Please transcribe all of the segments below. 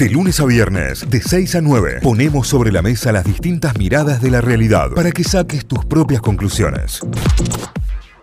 De lunes a viernes, de 6 a 9, ponemos sobre la mesa las distintas miradas de la realidad para que saques tus propias conclusiones.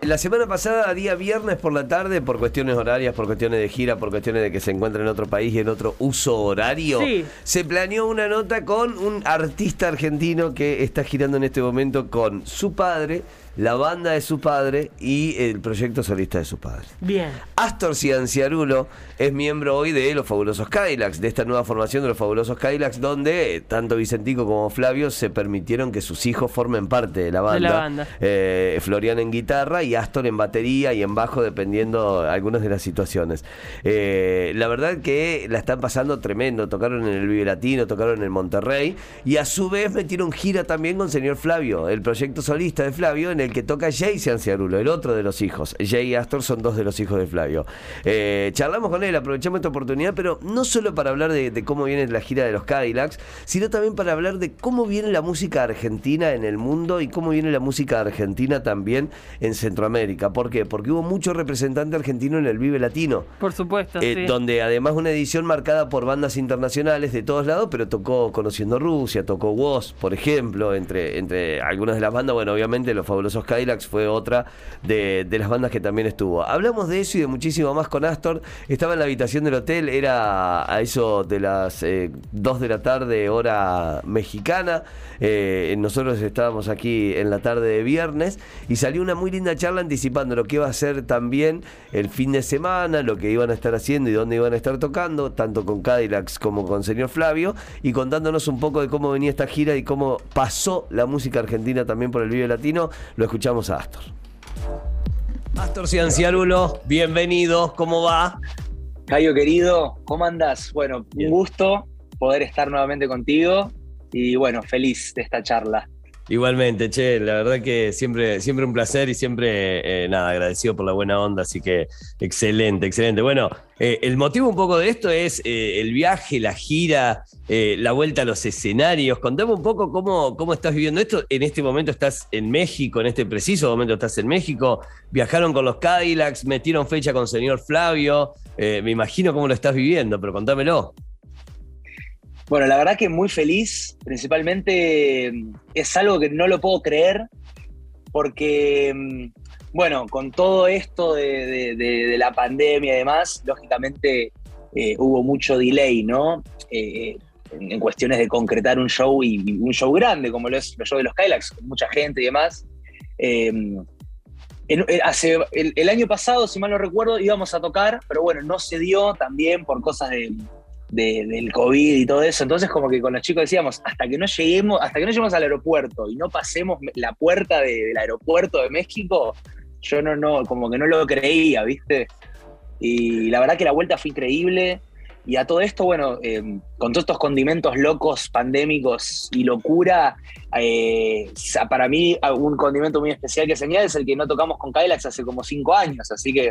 La semana pasada, día viernes por la tarde, por cuestiones horarias, por cuestiones de gira, por cuestiones de que se encuentra en otro país y en otro uso horario, Sí. se planeó una nota con un artista argentino que está girando en este momento con su padre, la banda de su padre y el proyecto solista de su padre. Bien. Astor Cianciarulo es miembro hoy de los Fabulosos Cadillacs, de esta nueva formación de los Fabulosos Cadillacs, donde tanto Vicentico como Flavio se permitieron que sus hijos formen parte de la banda. De la banda. Eh, Florian en guitarra y Astor en batería y en bajo, dependiendo algunas de las situaciones. Eh, la verdad que la están pasando tremendo. Tocaron en el Vive Latino, tocaron en Monterrey y a su vez metieron gira también con señor Flavio, el proyecto solista de Flavio, en el que toca Jay Cianciarulo, el otro de los hijos. Jay y Astor son dos de los hijos de Flavio. Eh, charlamos con él, aprovechamos esta oportunidad, pero no solo para hablar de, de cómo viene la gira de los Cadillacs, sino también para hablar de cómo viene la música argentina en el mundo y cómo viene la música argentina también en Centroamérica. ¿Por qué? Porque hubo mucho representante argentino en el Vive Latino. Por supuesto, Eh, sí. Donde además una edición marcada por bandas internacionales de todos lados, pero tocó Conociendo Rusia, tocó Woz, por ejemplo, entre, entre algunas de las bandas. Bueno, obviamente los fabulosos Cadillacs fue otra de, las bandas que también estuvo. Hablamos de eso y de muchísimo más con Astor. Estaba en la habitación del hotel, era a eso de las 2 de la tarde, hora mexicana. Eh, nosotros estábamos aquí en la tarde de viernes y salió una muy linda charla anticipando lo que iba a ser también el fin de semana, lo que iban a estar haciendo y dónde iban a estar tocando, tanto con Cadillacs como con señor Flavio, y contándonos un poco de cómo venía esta gira y cómo pasó la música argentina también por el Vive Latino. Lo escuchamos a Astor. Astor Cianciarulo, bienvenido, ¿cómo va? Cayo querido, ¿cómo andas? Bueno, Bien. un gusto poder estar nuevamente contigo y bueno, feliz de esta charla. Igualmente, che, la verdad que siempre, siempre un placer y siempre, eh, nada, agradecido por la buena onda, así que excelente, excelente. Bueno, eh, el motivo un poco de esto es eh, el viaje, la gira, la vuelta a los escenarios. Contame un poco cómo, cómo estás viviendo esto. En este momento estás en México, en este preciso momento estás en México. Viajaron con los Cadillacs, metieron fecha con señor Flavio. Me imagino cómo lo estás viviendo, pero contámelo. Bueno, la verdad que muy feliz, principalmente mm, es algo que no lo puedo creer porque, mm, bueno, con todo esto de, la pandemia y demás, lógicamente eh, hubo mucho delay, ¿no? Eh, en, cuestiones de concretar un show y, un show grande, como lo es el show de los Kylax, con mucha gente y demás. Eh, hace, el año pasado, si mal no recuerdo, íbamos a tocar, pero bueno, no se dio también por cosas de, de- del COVID y todo eso. Entonces, como que con los chicos decíamos, hasta que no lleguemos, hasta que no lleguemos al aeropuerto y no pasemos la puerta de- del aeropuerto de México, yo no, no, como que no lo creía, ¿viste? Y la verdad que la vuelta fue increíble. Y a todo esto, bueno, eh, con todos estos condimentos locos, pandémicos y locura, eh, para mí un condimento muy especial que se añade es el que no tocamos con Kylax hace como cinco años, así que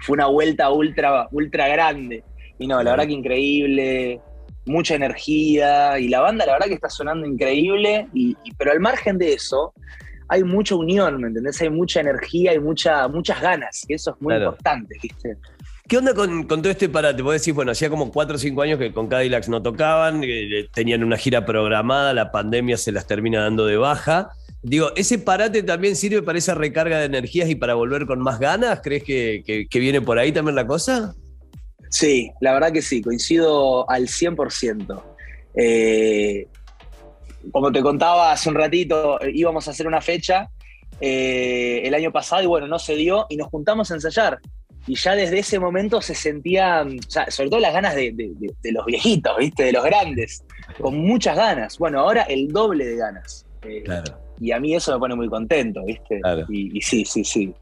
fue una vuelta ultra, ultra grande. Y no, la verdad que increíble, mucha energía, y la banda la verdad que está sonando increíble, y, y- pero al margen de eso, hay mucha unión, ¿me entendés? Hay mucha energía y mucha, muchas ganas, y eso es muy Claro. importante, ¿viste? ¿Qué onda con, con todo este parate? Vos decís, bueno, hacía como 4 o 5 años que con Cadillacs no tocaban, eh, tenían una gira programada, la pandemia se las termina dando de baja. Digo, ¿ese parate también sirve para esa recarga de energías y para volver con más ganas? ¿Crees que, que- que viene por ahí también la cosa? Sí, la verdad que sí, coincido al 100%. Eh, como te contaba hace un ratito, íbamos a hacer una fecha eh, el año pasado y bueno, no se dio y nos juntamos a ensayar. Y ya desde ese momento se sentían, o sea, sobre todo las ganas de, de- de- de los viejitos, ¿viste? De los grandes, con muchas ganas. Bueno, ahora el doble de ganas. Eh, Claro. Y a mí eso me pone muy contento, ¿viste? Claro. Y, y sí, sí, sí.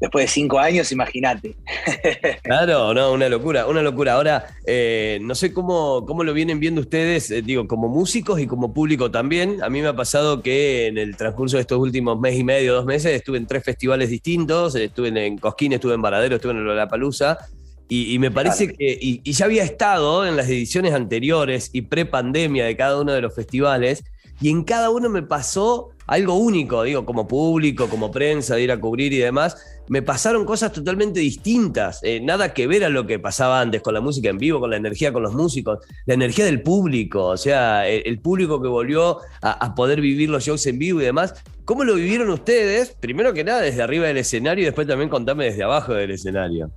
Después de cinco años, imagínate. Claro, no, una locura, una locura. Ahora, eh, no sé cómo, cómo lo vienen viendo ustedes, eh, digo, como músicos y como público también. A mí me ha pasado que en el transcurso de estos últimos mes y medio, dos meses, estuve en tres festivales distintos. Estuve en Cosquín, estuve en Varadero, estuve en Lollapalooza. Y, y me parece Claro. que, y, y ya había estado en las ediciones anteriores y pre-pandemia de cada uno de los festivales, y en cada uno me pasó algo único, digo, como público, como prensa, de ir a cubrir y demás, me pasaron cosas totalmente distintas, eh, nada que ver a lo que pasaba antes con la música en vivo, con la energía con los músicos, la energía del público, o sea, el, público que volvió a, poder vivir los shows en vivo y demás. ¿Cómo lo vivieron ustedes? Primero que nada desde arriba del escenario y después también contame desde abajo del escenario.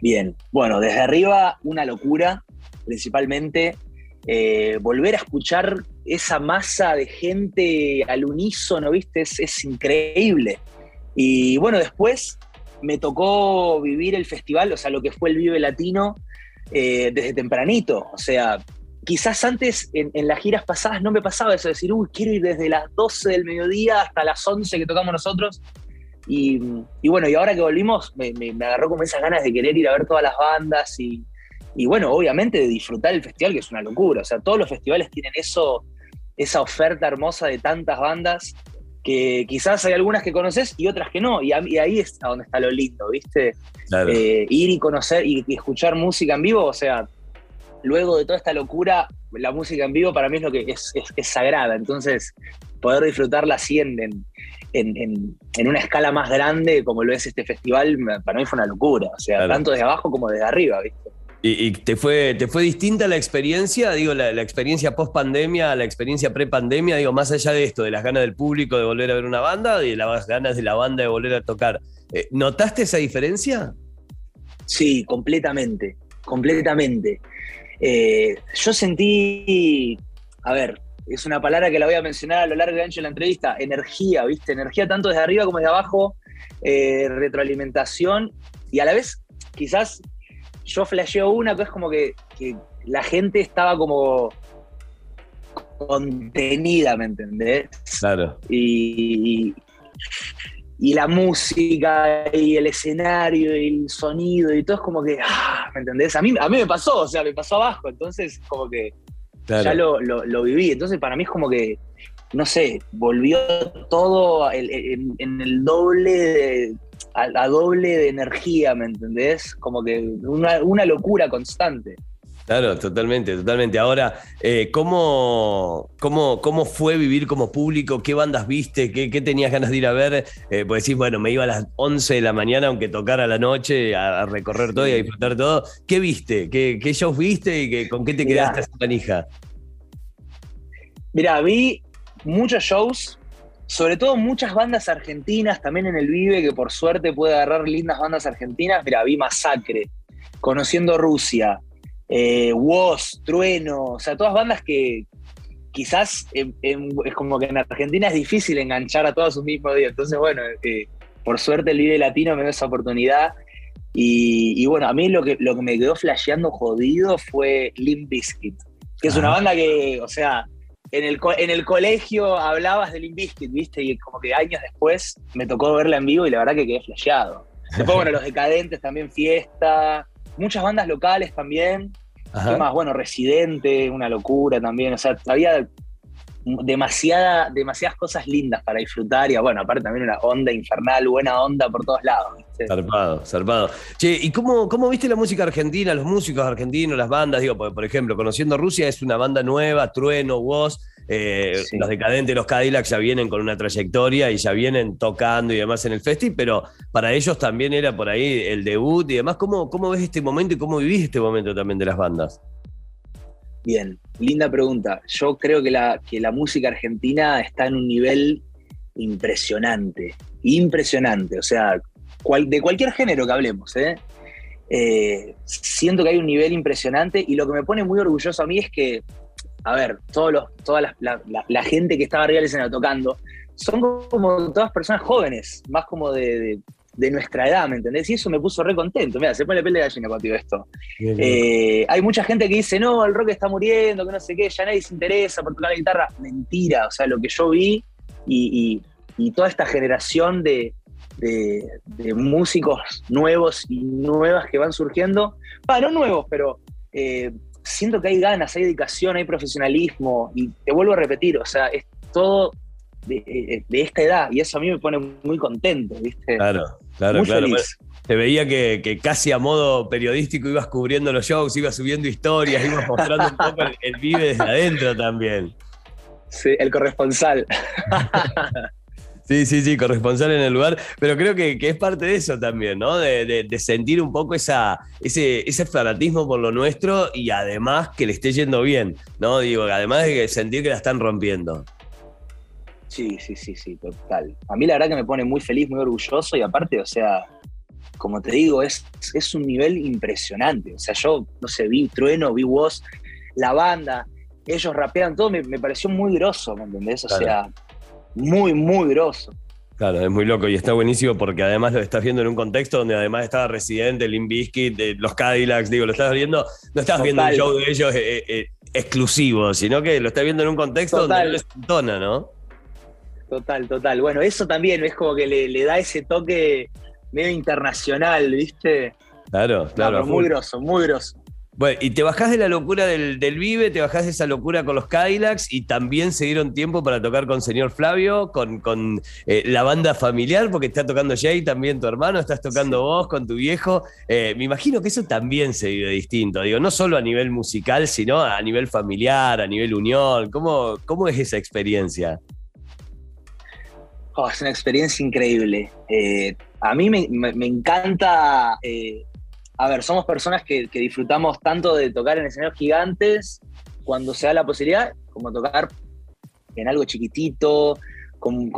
Bien, bueno, desde arriba una locura, principalmente eh, volver a escuchar esa masa de gente al unísono, ¿viste? Es, increíble. Y bueno, después me tocó vivir el festival, o sea, lo que fue el Vive Latino eh, desde tempranito. O sea, quizás antes en, las giras pasadas no me pasaba eso, de decir, uy, quiero ir desde las 12 del mediodía hasta las 11 que tocamos nosotros. Y, bueno, y ahora que volvimos, me, me, agarró como esas ganas de querer ir a ver todas las bandas y, y bueno, obviamente de disfrutar el festival, que es una locura. O sea, todos los festivales tienen eso, esa oferta hermosa de tantas bandas que quizás hay algunas que conoces y otras que no. Y, ahí es donde está lo lindo, ¿viste? Eh, ir y conocer y, escuchar música en vivo, o sea, luego de toda esta locura, la música en vivo para mí es lo que es, sagrada. Entonces, poder disfrutarla así en, en, una escala más grande como lo es este festival, para mí fue una locura. O sea, tanto desde abajo como desde arriba, ¿viste? ¿Y, te, fue, te fue distinta la experiencia? Digo, la, experiencia post pandemia, la experiencia pre pandemia, digo, más allá de esto, de las ganas del público de volver a ver una banda y de las ganas de la banda de volver a tocar. Eh, ¿Notaste esa diferencia? Sí, completamente, completamente. Eh, yo sentí, a ver, es una palabra que la voy a mencionar a lo largo y ancho de la entrevista, energía, ¿viste? Energía tanto desde arriba como desde abajo, eh, retroalimentación y a la vez quizás yo flasheo una que es como que, la gente estaba como contenida, ¿me entendés? Claro. Y, y, la música y el escenario y el sonido y todo es como que, ah, ¿me entendés? A mí, a mí me pasó, o sea, me pasó abajo, entonces como que ya lo, viví. Entonces para mí es como que, no sé, volvió todo en, en el doble de, a, doble de energía, ¿me entendés? Como que una, locura constante. Claro, totalmente, totalmente. Ahora, eh, ¿cómo, cómo, fue vivir como público? ¿Qué bandas viste? ¿Qué, tenías ganas de ir a ver? Eh, pues decís, bueno, me iba a las 11 de la mañana, aunque tocara la noche, a, recorrer todo y a disfrutar todo. ¿Qué viste? ¿Qué, qué shows viste y con qué te quedaste esa manija? Mira, vi muchos shows, sobre todo muchas bandas argentinas, también en el Vive, que por suerte puede agarrar lindas bandas argentinas. Mira, vi Masacre, Conociendo Rusia, eh, Woz, Trueno, o sea, todas bandas que quizás es como que en Argentina es difícil enganchar a todos un mismo día. Entonces, bueno, eh, por suerte el Vive Latino me dio esa oportunidad. Y, bueno, a mí lo que, lo que me quedó flasheando jodido fue Limp Bizkit, que es una banda que, o sea, en el, en el colegio hablabas del Inviskit, ¿viste? Y como que años después me tocó verla en vivo y la verdad que quedé flasheado. Después, bueno, los decadentes también, fiesta, muchas bandas locales también. ¿Qué más? Bueno, Residente, una locura también. O sea, había demasiada, demasiadas cosas lindas para disfrutar y bueno, aparte también una onda infernal, buena onda por todos lados. Zarpado, zarpado. Che, ¿y cómo, cómo viste la música argentina, los músicos argentinos, las bandas? Digo, por, ejemplo, Conociendo Rusia es una banda nueva, Trueno, Woz, eh, los decadentes, los Cadillacs ya vienen con una trayectoria y ya vienen tocando y demás en el festival, pero para ellos también era por ahí el debut y demás. ¿Cómo, cómo ves este momento y cómo vivís este momento también de las bandas? Bien, linda pregunta. Yo creo que la, que la música argentina está en un nivel impresionante, impresionante. O sea, de cualquier género que hablemos, ¿eh? ¿eh? siento que hay un nivel impresionante y lo que me pone muy orgulloso a mí es que, a ver, todos los, toda la, gente que estaba arriba del escenario tocando, son como todas personas jóvenes, más como de nuestra edad, ¿me entendés? Y eso me puso re contento. Mira, se pone la piel de gallina cuando digo esto. Eh, hay mucha gente que dice, no, el rock está muriendo, que no sé qué, ya nadie se interesa por tocar la guitarra. Mentira, o sea, lo que yo vi y, toda esta generación de, músicos nuevos y nuevas que van surgiendo, bueno, no nuevos, pero eh, siento que hay ganas, hay dedicación, hay profesionalismo, y te vuelvo a repetir, o sea, es todo de, esta edad y eso a mí me pone muy contento, ¿viste? Claro, claro, claro. te veía que, casi a modo periodístico ibas cubriendo los shows, ibas subiendo historias, ibas mostrando un poco el, vive desde adentro también. Sí, el corresponsal. Sí, sí, sí, corresponsal en el lugar, pero creo que, es parte de eso también, ¿no? De, sentir un poco esa, ese, ese fanatismo por lo nuestro y además que le esté yendo bien, ¿no? Digo, además de sentir que la están rompiendo. Sí, sí, sí, sí, total. A mí la verdad que me pone muy feliz, muy orgulloso y aparte, o sea, como te digo, es, es un nivel impresionante. O sea, yo, no sé, vi Trueno, vi vos, la banda, ellos rapean todo, me, pareció muy grosso, ¿me entendés? O sea, muy, muy grosso. Claro, es muy loco y está buenísimo porque además lo estás viendo en un contexto donde además estaba Residente, Limp Bizkit, los Cadillacs, digo, lo estás viendo, no estás viendo un show de ellos eh, eh, exclusivo, sino que lo estás viendo en un contexto donde no les entona, ¿no? Total, total. Bueno, eso también es como que le, da ese toque medio internacional, ¿viste? Claro, claro. muy grosso, muy grosso. Bueno, y te bajás de la locura del, Vive, te bajás de esa locura con los Cadillacs y también se dieron tiempo para tocar con señor Flavio, con, con eh, la banda familiar, porque está tocando Jay, también tu hermano, estás tocando vos con tu viejo. Eh, me imagino que eso también se vive distinto, digo, no solo a nivel musical, sino a nivel familiar, a nivel unión. ¿Cómo, cómo es esa experiencia? Oh, es una experiencia increíble. Eh, a mí me, encanta a ver, somos personas que, disfrutamos tanto de tocar en escenarios gigantes cuando se da la posibilidad, como tocar en algo chiquitito, con,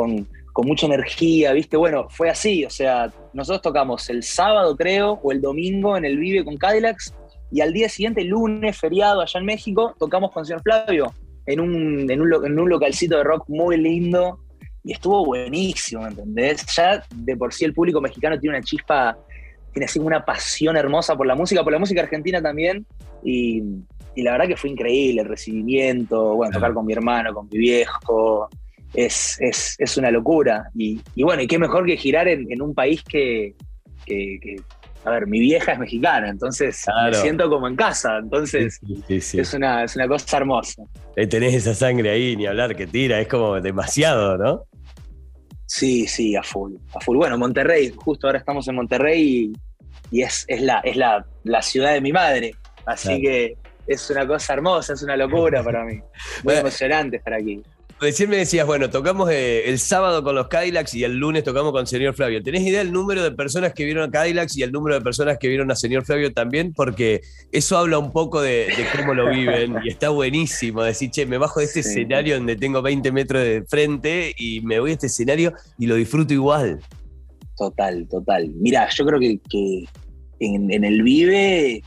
mucha energía, ¿viste? Bueno, fue así, o sea, nosotros tocamos el sábado, creo, o el domingo en el Vive con Cadillacs, y al día siguiente, lunes, feriado allá en México, tocamos con señor Flavio en un, en un, en un localcito de rock muy lindo, y estuvo buenísimo, ¿entendés? Ya de por sí el público mexicano tiene una chispa tiene así una pasión hermosa por la música, por la música argentina también. Y, la verdad que fue increíble el recibimiento, bueno, tocar con mi hermano, con mi viejo. Es, una locura. Y, bueno, y qué mejor que girar en, un país que, a ver, mi vieja es mexicana, entonces me siento como en casa, entonces es, una, es una cosa hermosa. Tenés esa sangre ahí, ni hablar que tira, es como demasiado, ¿no? Sí, sí, a full, a full. Bueno, Monterrey, justo ahora estamos en Monterrey y, es, es, la, es la, la, ciudad de mi madre. Así que es una cosa hermosa, es una locura para mí. Muy emocionante estar aquí. Recién me decías, bueno, tocamos eh, el sábado con los Cadillacs y el lunes tocamos con Señor Flavio. ¿Tenés idea del número de personas que vieron a Cadillacs y el número de personas que vieron a Señor Flavio también? Porque eso habla un poco de, cómo lo viven y está buenísimo decir, che, me bajo de este escenario donde tengo 20 metros de frente y me voy a este escenario y lo disfruto igual. Total, total. Mira, yo creo que, en, en, el Vive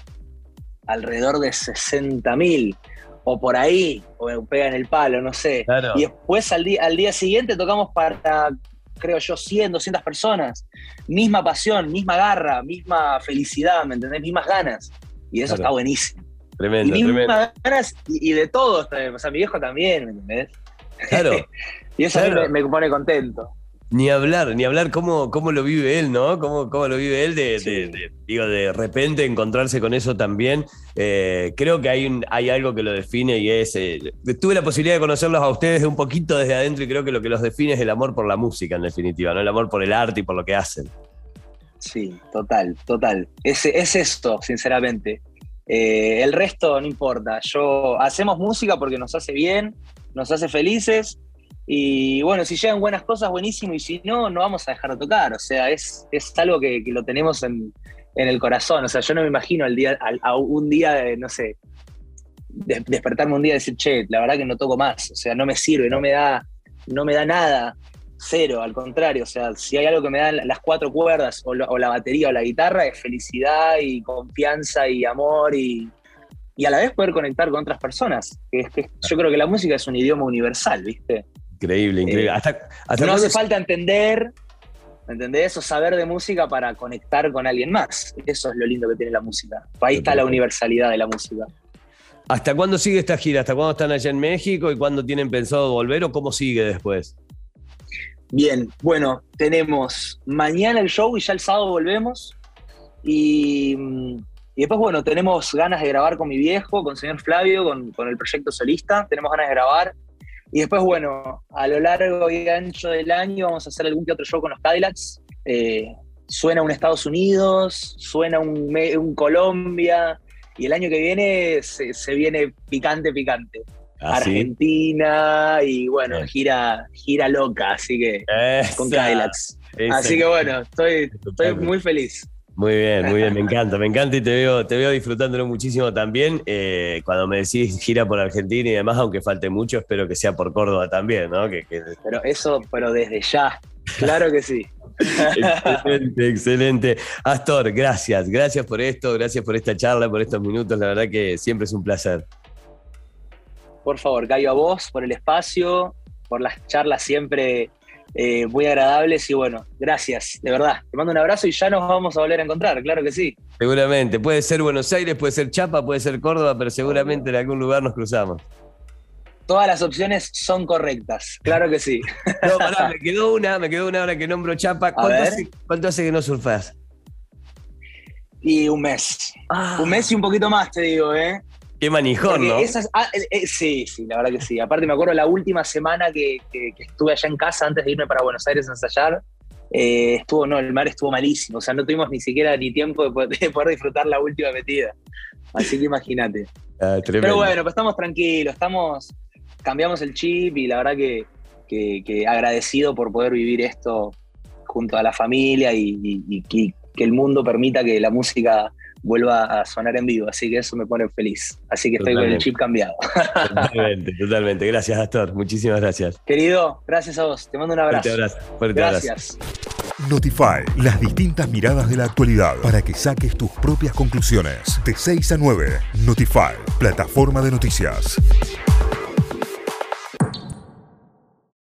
alrededor de 60 mil o por ahí, o pegan el palo, no sé. Y después al día, al día siguiente tocamos para, creo yo, 100, 200 personas. Misma pasión, misma garra, misma felicidad, ¿me entendés? Mismas ganas. Y eso está buenísimo. Tremendo, y mismas ganas y, de todo. O sea, mi viejo también, ¿me entendés? Claro. y eso me pone contento. Ni hablar, ni hablar cómo, cómo lo vive él, ¿no? Cómo, cómo lo vive él de, digo, de repente encontrarse con eso también. Eh, creo que hay, un, hay algo que lo define y es. Eh, tuve la posibilidad de conocerlos a ustedes de un poquito desde adentro y creo que lo que los define es el amor por la música, en definitiva, ¿no? El amor por el arte y por lo que hacen. Sí, total, total. Es, es esto, sinceramente. Eh, el resto no importa. Yo hacemos música porque nos hace bien, nos hace felices y bueno, si llegan buenas cosas, buenísimo, y si no, no vamos a dejar de tocar. O sea, es, es algo que, lo tenemos en, el corazón. O sea, yo no me imagino al día, a un día, no sé, despertarme un día y decir, che, la verdad que no toco más. O sea, no me sirve, no me da, no me da nada. Cero, al contrario. O sea, si hay algo que me da las cuatro cuerdas, o, la batería o la guitarra, es felicidad y confianza y amor y, y a la vez poder conectar con otras personas. Es que yo creo que la música es un idioma universal, ¿viste? Increíble, increíble. Eh, no hace falta entender, ¿entendés? O saber de música para conectar con alguien más. Eso es lo lindo que tiene la música. Ahí está la universalidad de la música. ¿Hasta cuándo sigue esta gira? ¿Hasta cuándo están allá en México y cuándo tienen pensado volver o cómo sigue después? Bien, bueno, tenemos mañana el show y ya el sábado volvemos. Y, y después, bueno, tenemos ganas de grabar con mi viejo, con el señor Flavio, con, con el proyecto solista. Tenemos ganas de grabar y después, bueno, a lo largo y ancho del año vamos a hacer algún que otro show con los Cadillacs. Eh, suena un Estados Unidos, suena un, un Colombia, y el año que viene se, viene picante, picante. ¿Ah, Argentina y bueno, gira, gira loca, así que con Kylax. Así que bueno, estoy, estoy muy feliz. Muy bien, muy bien, me encanta, me encanta y te veo, te veo disfrutándolo muchísimo también. Eh, cuando me decís gira por Argentina y demás, aunque falte mucho, espero que sea por Córdoba también, ¿no? Que, Pero eso, pero desde ya, claro que sí. excelente, excelente. Astor, gracias, gracias por esto, gracias por esta charla, por estos minutos, la verdad que siempre es un placer. Por favor, Cayo, a vos por el espacio, por las charlas siempre eh, muy agradables y bueno, gracias, de verdad. Te mando un abrazo y ya nos vamos a volver a encontrar, claro que sí. Seguramente, puede ser Buenos Aires, puede ser Chapa, puede ser Córdoba, pero seguramente en algún lugar nos cruzamos. Todas las opciones son correctas, claro que sí. No, pará, me quedó una, me quedó una hora que nombro Chapa. ¿Cuánto, hace, que no surfás? Y un mes. Ah. Un mes y un poquito más, te digo, ¿eh? Qué manijón, ¿no? Ah, eh, eh, sí, sí, la verdad que sí. Aparte me acuerdo la última semana que, estuve allá en casa antes de irme para Buenos Aires a ensayar, eh, estuvo, no, el mar estuvo malísimo, o sea, no tuvimos ni siquiera ni tiempo de poder, disfrutar la última metida. Así que imagínate. Ah, Pero bueno, pues estamos tranquilos, estamos, cambiamos el chip y la verdad que, agradecido por poder vivir esto junto a la familia y que el mundo permita que la música vuelva a sonar en vivo, así que eso me pone feliz. Así que estoy con el chip cambiado. Totalmente, totalmente. Gracias, Astor. Muchísimas gracias. Querido, gracias a vos. Te mando un abrazo. Fuerte abrazo. Fuerte gracias. Notify, las distintas miradas de la actualidad para que saques tus propias conclusiones. De 6 a 9, Notify, plataforma de noticias.